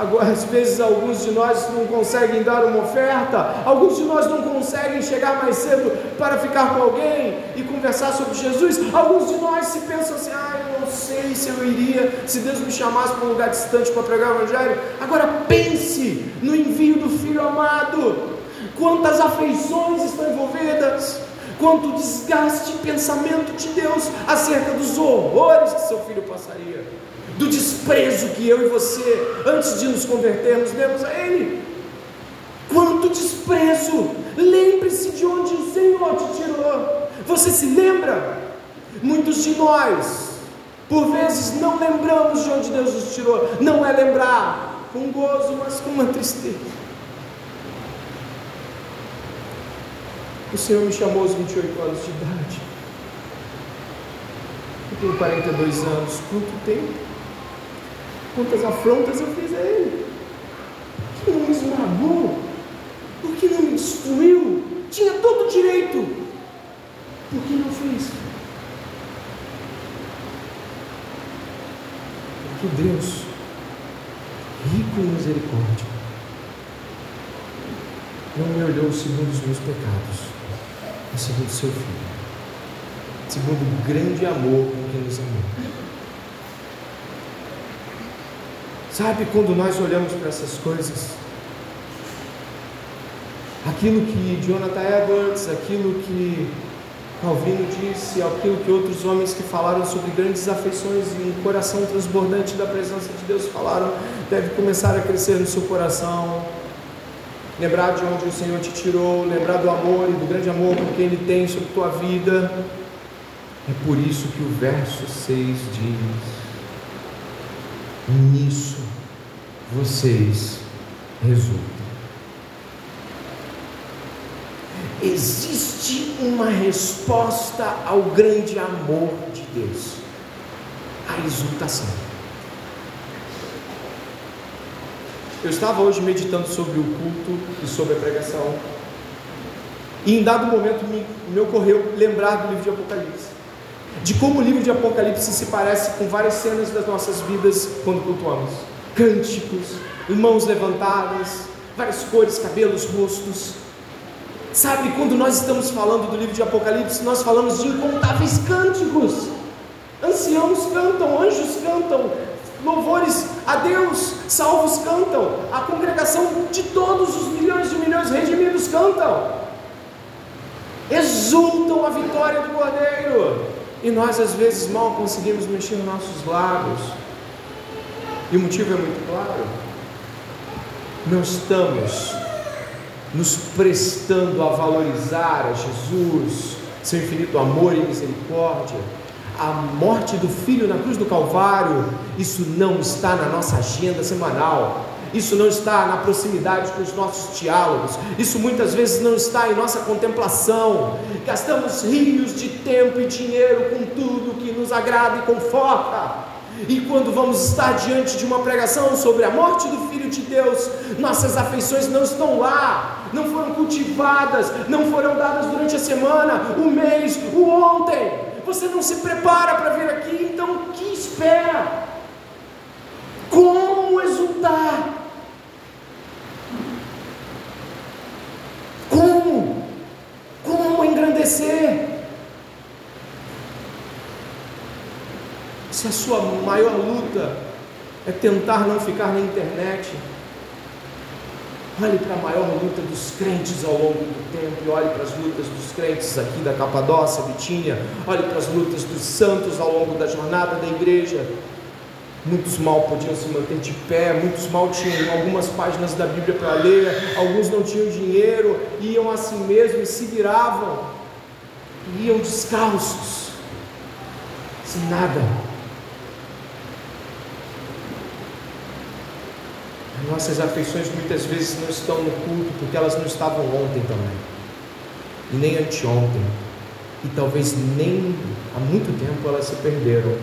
Agora, às vezes, alguns de nós não conseguem dar uma oferta, alguns de nós não conseguem chegar mais cedo para ficar com alguém e conversar sobre Jesus. Alguns de nós se pensam assim: ah, eu não sei se eu iria, se Deus me chamasse para um lugar distante para pregar o Evangelho. Agora, pense no envio do Filho amado, quantas afeições estão envolvidas quanto desgaste de pensamento de Deus acerca dos horrores que seu filho passaria do desprezo que eu e você, antes de nos convertermos, demos a Ele. Quanto desprezo! Lembre-se de onde o Senhor te tirou. Você se lembra? Muitos de nós, por vezes, não lembramos de onde Deus nos tirou. Não é lembrar com gozo, mas com uma tristeza. O Senhor me chamou aos 28 anos de idade. Tenho 42 anos. Quanto tempo? Quantas afrontas eu fiz a Ele? Por que não me esmagou? Por que não me destruiu? Tinha todo o direito. Por que não fez? Porque Deus, rico em misericórdia, não me olhou segundo os meus pecados, segundo o seu Filho, segundo o grande amor com que nos amou. Sabe quando nós olhamos para essas coisas? Aquilo que Jonathan Edwards, aquilo que Calvino disse, aquilo que outros homens que falaram sobre grandes afeições e um coração transbordante da presença de Deus falaram, deve começar a crescer no seu coração. Lembrar de onde o Senhor te tirou, lembrar do amor e do grande amor que Ele tem sobre tua vida. É por isso que o verso 6 diz: Nisso vocês resultam. existe uma resposta ao grande amor de Deus a exultação. Eu estava hoje meditando sobre o culto e sobre a pregação, e em dado momento me, me ocorreu lembrar do livro de Apocalipse, de como o livro de Apocalipse se parece com várias cenas das nossas vidas quando cultuamos. Cânticos, mãos levantadas, várias cores, cabelos, rostos. Sabe, quando nós estamos falando do livro de Apocalipse, nós falamos de incontáveis cânticos. Anciãos cantam, anjos cantam, louvores a Deus, salvos cantam, a congregação de todos os milhões de milhões redimidos cantam, exultam a vitória do Cordeiro, e nós às vezes mal conseguimos mexer nossos lábios, e o motivo é muito claro: não estamos nos prestando a valorizar a Jesus, seu infinito amor e misericórdia, a morte do Filho na cruz do Calvário, isso não está na nossa agenda semanal, isso não está na proximidade com os nossos diálogos, isso muitas vezes não está em nossa contemplação. Gastamos rios de tempo e dinheiro com tudo que nos agrada e conforta. E quando vamos estar diante de uma pregação sobre a morte do Filho de Deus, nossas afeições não estão lá, não foram cultivadas, não foram dadas durante a semana, o mês, o ontem. Você não se prepara para vir aqui, então o que espera? Como exultar? Como? Como engrandecer? Se a sua maior luta é tentar não ficar na internet, olhe para a maior luta dos crentes ao longo do tempo, e olhe para as lutas dos crentes aqui da Capadócia, Bitínia, olhe para as lutas dos santos ao longo da jornada da igreja. Muitos mal podiam se manter de pé, muitos mal tinham algumas páginas da Bíblia para ler, alguns não tinham dinheiro, iam assim mesmo e se viravam, iam descalços, sem nada Nossas afeições muitas vezes não estão no culto porque elas não estavam ontem também, e nem anteontem, e talvez nem há muito tempo elas se perderam,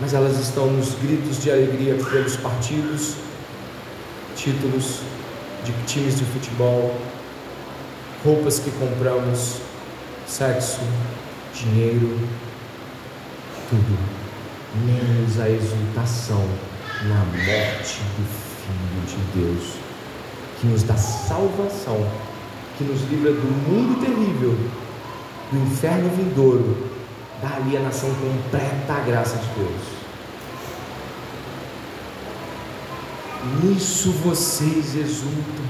mas elas estão nos gritos de alegria pelos partidos, títulos de times de futebol, roupas que compramos, sexo, dinheiro, tudo, menos a exultação na morte do Filho de Deus, que nos dá salvação, que nos livra do mundo terrível, do inferno vindouro, da alienação completa à graça de Deus. Nisso vocês exultam.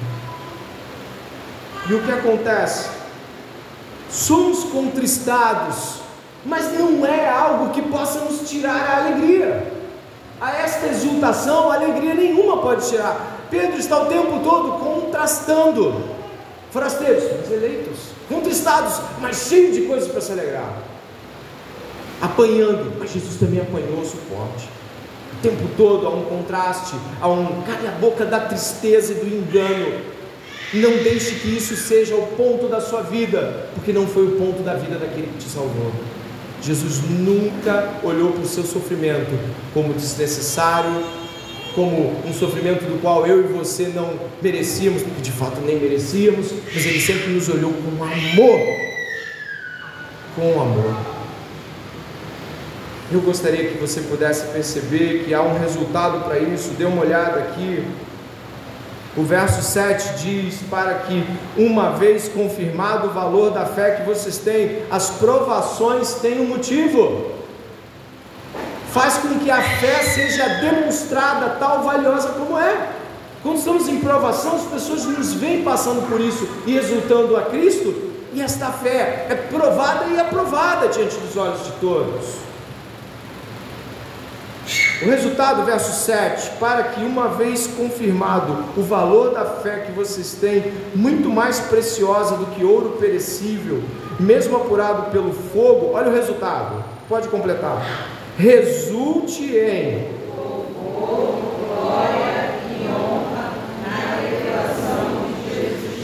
E o que acontece? Somos contristados, mas não é algo que possa nos tirar a alegria a esta exultação, alegria nenhuma pode tirar. Pedro está o tempo todo contrastando. Forasteiros, mas eleitos, contristados, mas cheios de coisas para se alegrar. Apanhando, mas Jesus também apanhou o suporte. O tempo todo há um contraste, há um cala a boca da tristeza e do engano. Não deixe que isso seja o ponto da sua vida, porque não foi o ponto da vida daquele que te salvou. Jesus nunca olhou para o seu sofrimento como desnecessário, como um sofrimento do qual eu e você não merecíamos, porque de fato nem merecíamos, mas Ele sempre nos olhou com amor. Com amor. Eu gostaria que você pudesse perceber que há um resultado para isso. Dê uma olhada aqui o verso 7 diz: Para que, uma vez confirmado o valor da fé que vocês têm, as provações tenham motivo. Faz com que a fé seja demonstrada tal valiosa como é. Quando estamos em provação, as pessoas nos veem passando por isso e exultando a Cristo, e esta fé é provada e aprovada diante dos olhos de todos. O resultado, verso 7, para que uma vez confirmado o valor da fé que vocês têm, muito mais preciosa do que ouro perecível, mesmo apurado pelo fogo, olha o resultado, pode completar. Resulte em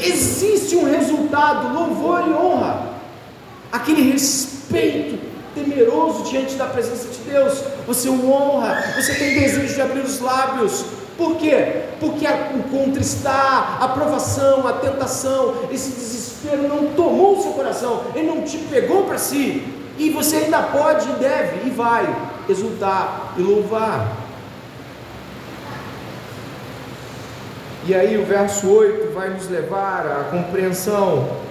Existe um resultado, louvor e honra, aquele respeito temeroso diante da presença de Deus, você o honra, você tem desejo de abrir os lábios. Por quê? Porque o contra-estar, a provação, a tentação, esse desespero não tomou o seu coração, ele não te pegou para si, e você ainda pode deve e vai exultar e louvar. E aí o verso 8 vai nos levar à compreensão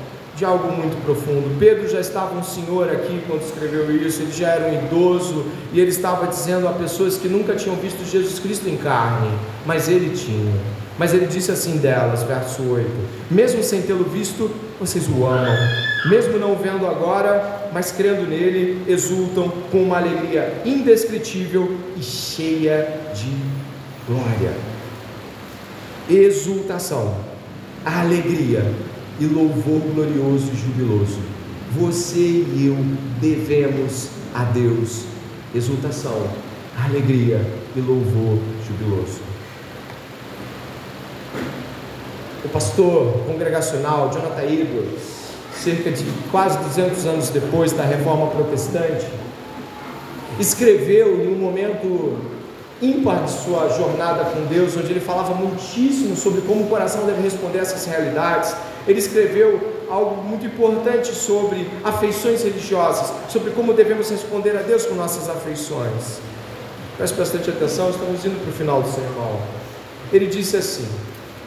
de algo muito profundo. Pedro já estava um senhor aqui quando escreveu isso, ele já era um idoso e ele estava dizendo a pessoas que nunca tinham visto Jesus Cristo em carne, mas ele tinha. Mas ele disse assim delas, verso 8: Mesmo sem tê-lo visto, vocês o amam. Mesmo não o vendo agora, mas crendo nele, exultam com uma alegria indescritível e cheia de glória. Exultação, alegria e louvor glorioso e jubiloso. Você e eu devemos a Deus exultação, alegria e louvor jubiloso. O pastor congregacional Jonathan Edwards, cerca de quase 200 anos depois da reforma protestante, escreveu em um momento ímpar de sua jornada com Deus, onde ele falava muitíssimo sobre como o coração deve responder a essas realidades ele escreveu algo muito importante sobre afeições religiosas, sobre como devemos responder a Deus com nossas afeições. Preste bastante atenção, estamos indo para o final do sermão. Ele disse assim: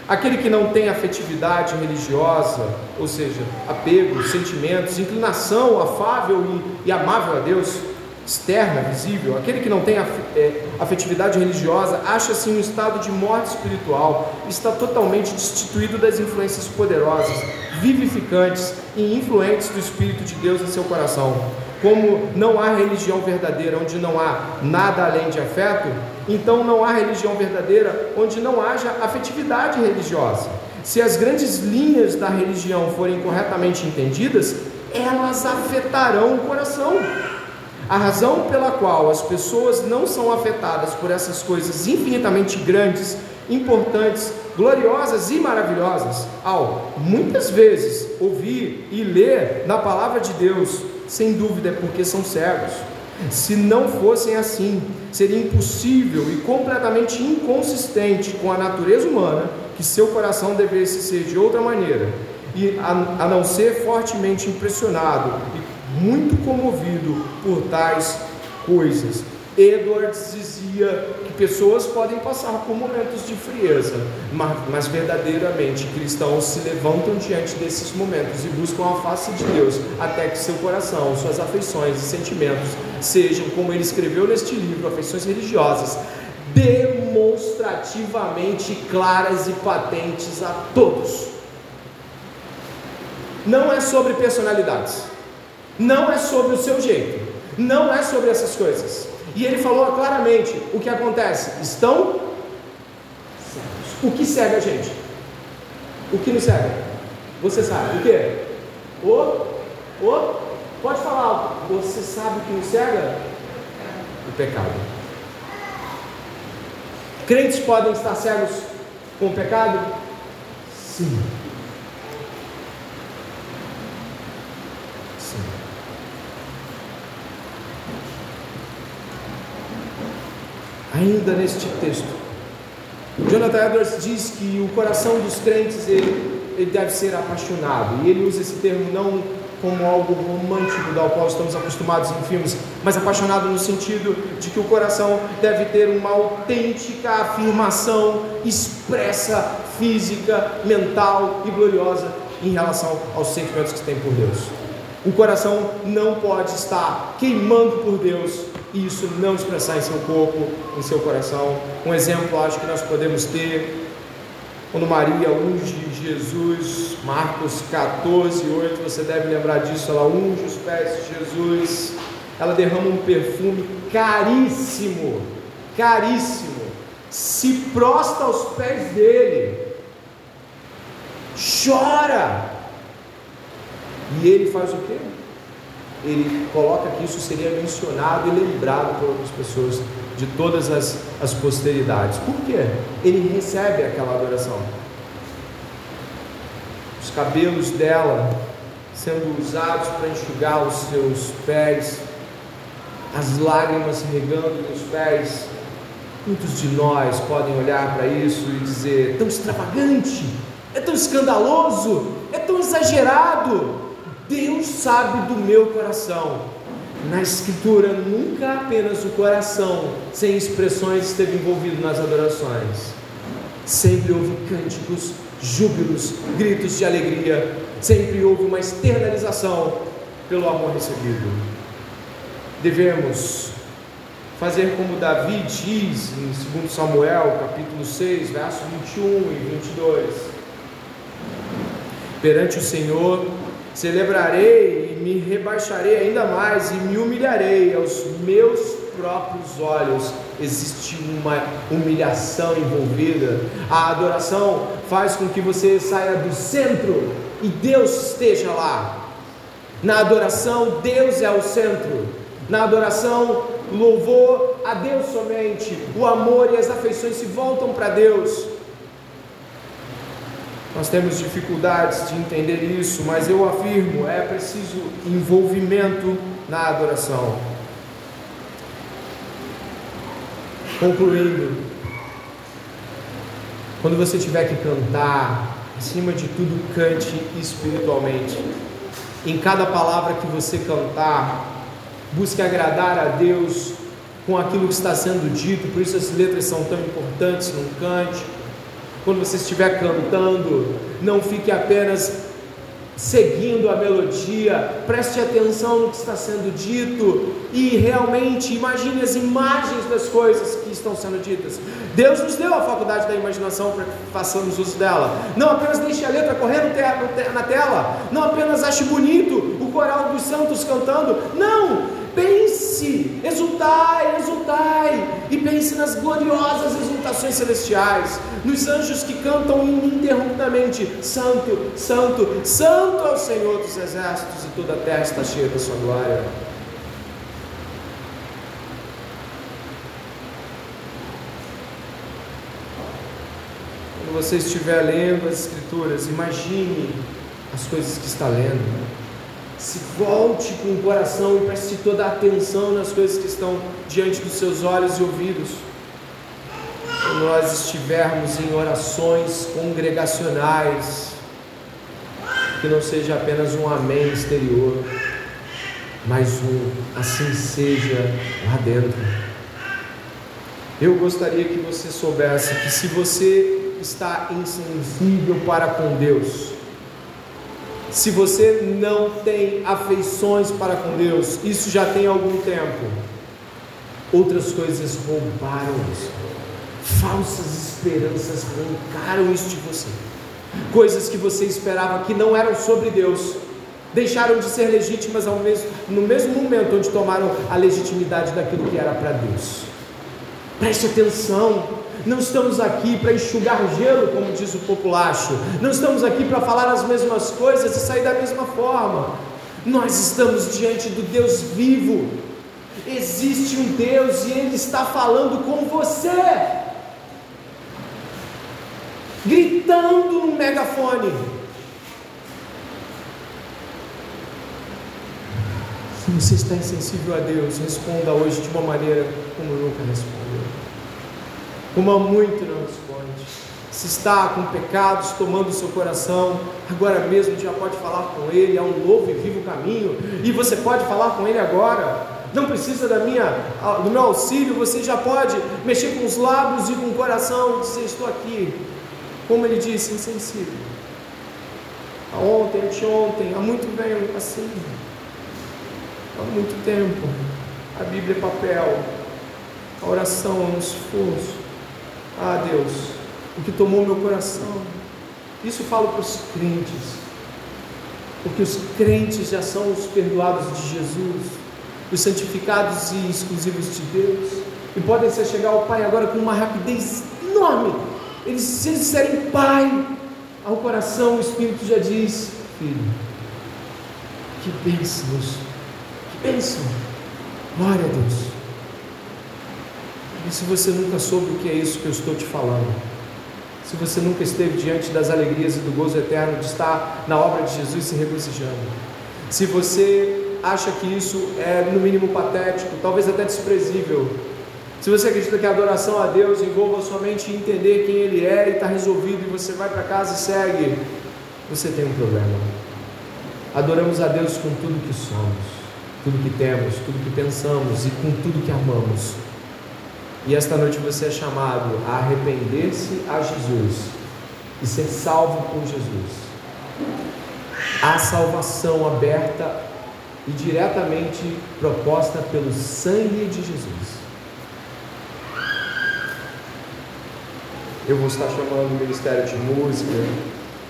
aquele que não tem afetividade religiosa, ou seja, apego, sentimentos, inclinação afável e, e amável a Deus, externa, visível, aquele que não tem é, afetividade religiosa, acha-se em um estado de morte espiritual, está totalmente destituído das influências poderosas, vivificantes e influentes do Espírito de Deus em seu coração. Como não há religião verdadeira onde não há nada além de afeto, então não há religião verdadeira onde não haja afetividade religiosa. Se as grandes linhas da religião forem corretamente entendidas, elas afetarão o coração. A razão pela qual as pessoas não são afetadas por essas coisas infinitamente grandes, importantes, gloriosas e maravilhosas, ao muitas vezes ouvir e ler na palavra de Deus, sem dúvida é porque são cegos. Se não fossem assim, seria impossível e completamente inconsistente com a natureza humana que seu coração devesse ser de outra maneira, e a, a não ser fortemente impressionado e muito comovido por tais coisas. Edwards dizia que pessoas podem passar por momentos de frieza, mas, mas, verdadeiramente cristãos se levantam diante desses momentos e buscam a face de Deus, até que seu coração, suas afeições e sentimentos sejam, como ele escreveu neste livro, afeições religiosas, demonstrativamente claras e patentes a todos. Não é sobre personalidades. Não é sobre o seu jeito, não é sobre essas coisas. E ele falou claramente o que acontece: estão cegos. O que cega a gente? O que nos cega? Você sabe o que? O, o, pode falar Você sabe o que nos cega? O pecado. Crentes podem estar cegos com o pecado? Sim. Ainda neste texto. Jonathan Edwards diz que o coração dos crentes ele, ele deve ser apaixonado, e ele usa esse termo não como algo romântico ao qual estamos acostumados em filmes, mas apaixonado no sentido de que o coração deve ter uma autêntica afirmação expressa, física, mental e gloriosa em relação aos sentimentos que tem por Deus. O coração não pode estar queimando por Deus e isso não expressar em seu corpo, em seu coração. Um exemplo, acho que nós podemos ter quando Maria unge Jesus, Marcos 14, 8, você deve lembrar disso. Ela unge os pés de Jesus, ela derrama um perfume caríssimo, caríssimo, se prostra aos pés dele, chora, e ele faz o quê? Ele coloca que isso seria mencionado e lembrado por outras pessoas de todas as, as posteridades. Por quê? Ele recebe aquela adoração. Os cabelos dela sendo usados para enxugar os seus pés, as lágrimas regando nos pés. Muitos de nós podem olhar para isso e dizer: tão extravagante, é tão escandaloso, é tão exagerado. Deus sabe do meu coração. Na Escritura, nunca apenas o coração sem expressões esteve envolvido nas adorações. Sempre houve cânticos, júbilos, gritos de alegria. Sempre houve uma externalização pelo amor recebido. Devemos fazer como Davi diz em 2 Samuel, capítulo 6, versos 21 e 22. Perante o Senhor celebrarei me rebaixarei ainda mais e me humilharei aos meus próprios olhos. Existe uma humilhação envolvida. A adoração faz com que você saia do centro e Deus esteja lá. Na adoração, Deus é o centro. Na adoração, louvor a Deus somente. O amor e as afeições se voltam para Deus. Nós temos dificuldades de entender isso, mas eu afirmo, é preciso envolvimento na adoração. Concluindo, quando você tiver que cantar, acima de tudo, cante espiritualmente. Em cada palavra que você cantar, busque agradar a Deus com aquilo que está sendo dito, por isso as letras são tão importantes no cante quando você estiver cantando, não fique apenas seguindo a melodia, preste atenção no que está sendo dito e realmente imagine as imagens das coisas que estão sendo ditas. Deus nos deu a faculdade da imaginação para que façamos uso dela. Não apenas deixe a letra correr na tela, não apenas ache bonito o coral dos santos cantando, não! Pense, exultai, exultai, e pense nas gloriosas exultações celestiais, nos anjos que cantam ininterruptamente: Santo, Santo, Santo é o Senhor dos exércitos, e toda a terra está cheia da sua glória. Quando você estiver lendo as Escrituras, imagine as coisas que está lendo se volte com o coração e preste toda a atenção nas coisas que estão diante dos seus olhos e ouvidos. Quando nós estivermos em orações congregacionais, que não seja apenas um amém exterior, mas um assim seja lá dentro. Eu gostaria que você soubesse que se você está insensível para com Deus, se você não tem afeições para com Deus, isso já tem algum tempo. Outras coisas roubaram isso. Falsas esperanças arrancaram isso de você. Coisas que você esperava que não eram sobre Deus, deixaram de ser legítimas ao mesmo, no mesmo momento onde tomaram a legitimidade daquilo que era para Deus. Preste atenção, não estamos aqui para enxugar gelo, como diz o populacho. Não estamos aqui para falar as mesmas coisas e sair da mesma forma. Nós estamos diante do Deus vivo. Existe um Deus e Ele está falando com você, gritando no megafone. Se você está insensível a Deus, responda hoje de uma maneira como nunca respondeu. Como há muito não responde. Se está com pecados tomando o seu coração, agora mesmo já pode falar com Ele, há um novo e vivo caminho, e você pode falar com Ele agora. Não precisa da minha, do meu auxílio, você já pode mexer com os lábios e com o coração e dizer: Estou aqui. Como ele disse, insensível. Ontem, anteontem, há muito venho assim. Há muito tempo. A Bíblia é papel, a oração é um esforço. Ah, Deus, o que tomou meu coração. Isso falo para os crentes, porque os crentes já são os perdoados de Jesus, os santificados e exclusivos de Deus, e podem se chegar ao Pai agora com uma rapidez enorme. Eles, se eles disserem Pai, ao coração o Espírito já diz: Filho, que bênçãos, que bênção, glória a Deus. E se você nunca soube o que é isso que eu estou te falando, se você nunca esteve diante das alegrias e do gozo eterno de estar na obra de Jesus se regozijando, se você acha que isso é no mínimo patético, talvez até desprezível, se você acredita que a adoração a Deus envolva somente entender quem Ele é e está resolvido e você vai para casa e segue, você tem um problema. Adoramos a Deus com tudo que somos, tudo que temos, tudo que pensamos e com tudo que amamos. E esta noite você é chamado a arrepender-se a Jesus e ser salvo por Jesus. A salvação aberta e diretamente proposta pelo sangue de Jesus. Eu vou estar chamando o Ministério de Música,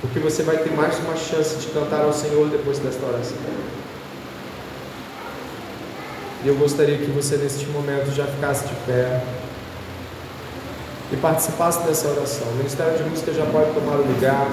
porque você vai ter mais uma chance de cantar ao Senhor depois desta oração. E eu gostaria que você neste momento já ficasse de pé e participasse dessa oração. O Ministério de Música já pode tomar o lugar.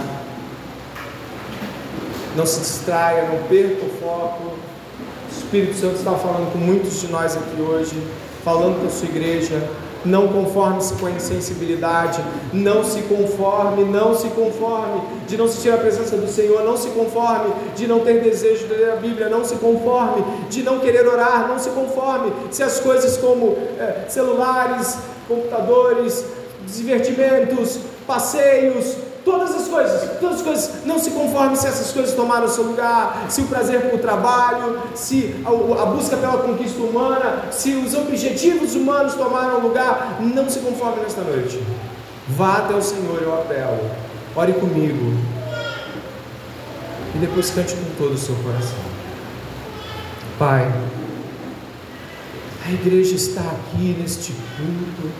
Não se distraia, não perca o foco. O Espírito Santo está falando com muitos de nós aqui hoje, falando com a sua igreja. Não conforme-se com a insensibilidade, não se conforme, não se conforme de não sentir a presença do Senhor, não se conforme de não ter desejo de ler a Bíblia, não se conforme de não querer orar, não se conforme se as coisas como é, celulares, computadores, divertimentos, passeios, todas as coisas, todas as coisas, não se conforme se essas coisas tomaram seu lugar, se o prazer por trabalho, se a, a, busca pela conquista humana, se os objetivos humanos tomaram lugar, não se conforme nesta noite. Vá até o Senhor, eu apelo. Ore comigo. E depois cante com todo o seu coração. Pai, a igreja está aqui neste culto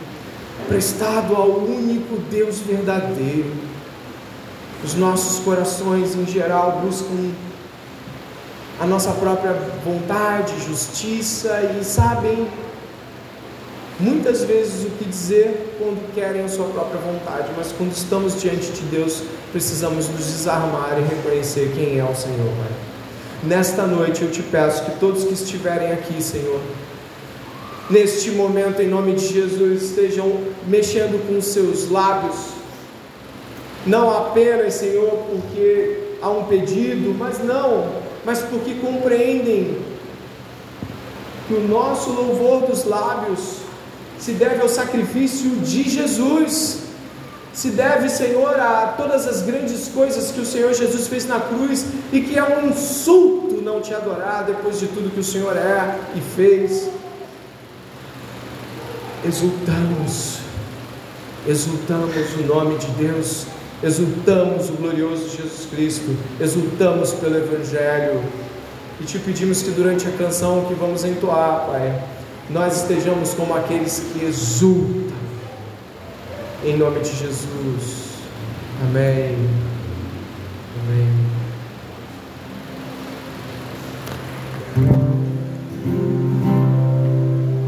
prestado ao único Deus verdadeiro. Os nossos corações, em geral, buscam a nossa própria vontade, justiça e sabem muitas vezes o que dizer quando querem a sua própria vontade, mas quando estamos diante de Deus, precisamos nos desarmar e reconhecer quem é o Senhor. Nesta noite eu te peço que todos que estiverem aqui, Senhor, neste momento, em nome de Jesus, estejam mexendo com os seus lábios, não apenas, Senhor, porque há um pedido, mas não, mas porque compreendem que o nosso louvor dos lábios se deve ao sacrifício de Jesus, se deve, Senhor, a todas as grandes coisas que o Senhor Jesus fez na cruz e que é um insulto não te adorar depois de tudo que o Senhor é e fez exultamos, exultamos o nome de Deus, exultamos o glorioso Jesus Cristo, exultamos pelo Evangelho e te pedimos que durante a canção que vamos entoar, Pai, nós estejamos como aqueles que exultam, em nome de Jesus. Amém. Amém.